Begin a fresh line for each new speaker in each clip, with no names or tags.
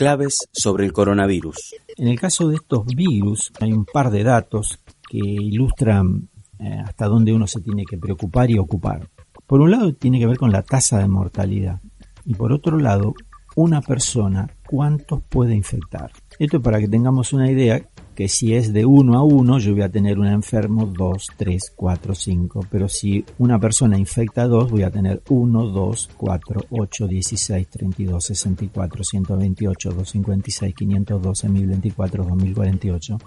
Claves sobre el coronavirus.
En el caso de estos virus, hay un par de datos que ilustran eh, hasta dónde uno se tiene que preocupar y ocupar. Por un lado, tiene que ver con la tasa de mortalidad. Y por otro lado, una persona, ¿cuántos puede infectar? Esto es para que tengamos una idea que si es de uno a uno, yo voy a tener un enfermo 2, 3, 4, 5. Pero si una persona infecta a 2, voy a tener 1, 2, 4, 8, 16, 32, 64, 128, 256, 512, 1024, 2048.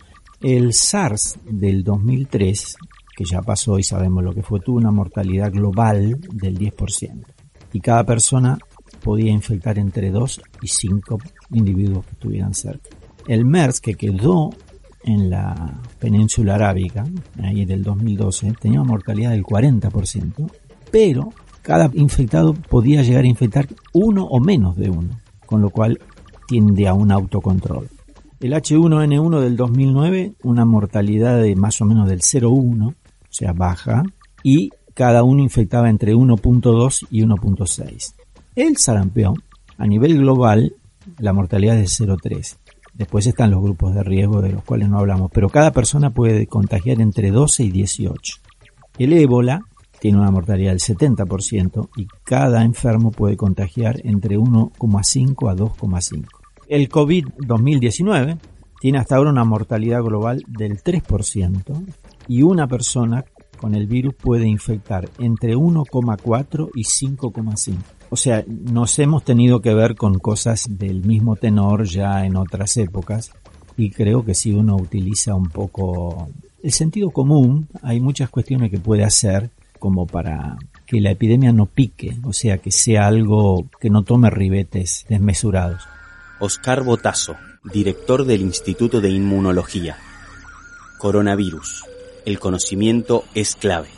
El SARS del 2003, que ya pasó y sabemos lo que fue, tuvo una mortalidad global del 10%. Y cada persona podía infectar entre 2 y 5 individuos que estuvieran cerca. El MERS, que quedó en la península arábica, ahí del 2012, tenía una mortalidad del 40%, pero cada infectado podía llegar a infectar uno o menos de uno, con lo cual tiende a un autocontrol. El H1N1 del 2009, una mortalidad de más o menos del 0,1, o sea, baja, y cada uno infectaba entre 1.2 y 1.6. El sarampión, a nivel global, la mortalidad es de 0,3. Después están los grupos de riesgo de los cuales no hablamos, pero cada persona puede contagiar entre 12 y 18. El ébola tiene una mortalidad del 70% y cada enfermo puede contagiar entre 1,5 a 2,5. El COVID-2019 tiene hasta ahora una mortalidad global del 3% y una persona con el virus puede infectar entre 1,4 y 5,5. O sea, nos hemos tenido que ver con cosas del mismo tenor ya en otras épocas y creo que si uno utiliza un poco el sentido común, hay muchas cuestiones que puede hacer como para que la epidemia no pique, o sea, que sea algo que no tome ribetes desmesurados.
Oscar Botazo, director del Instituto de Inmunología. Coronavirus. El conocimiento es clave.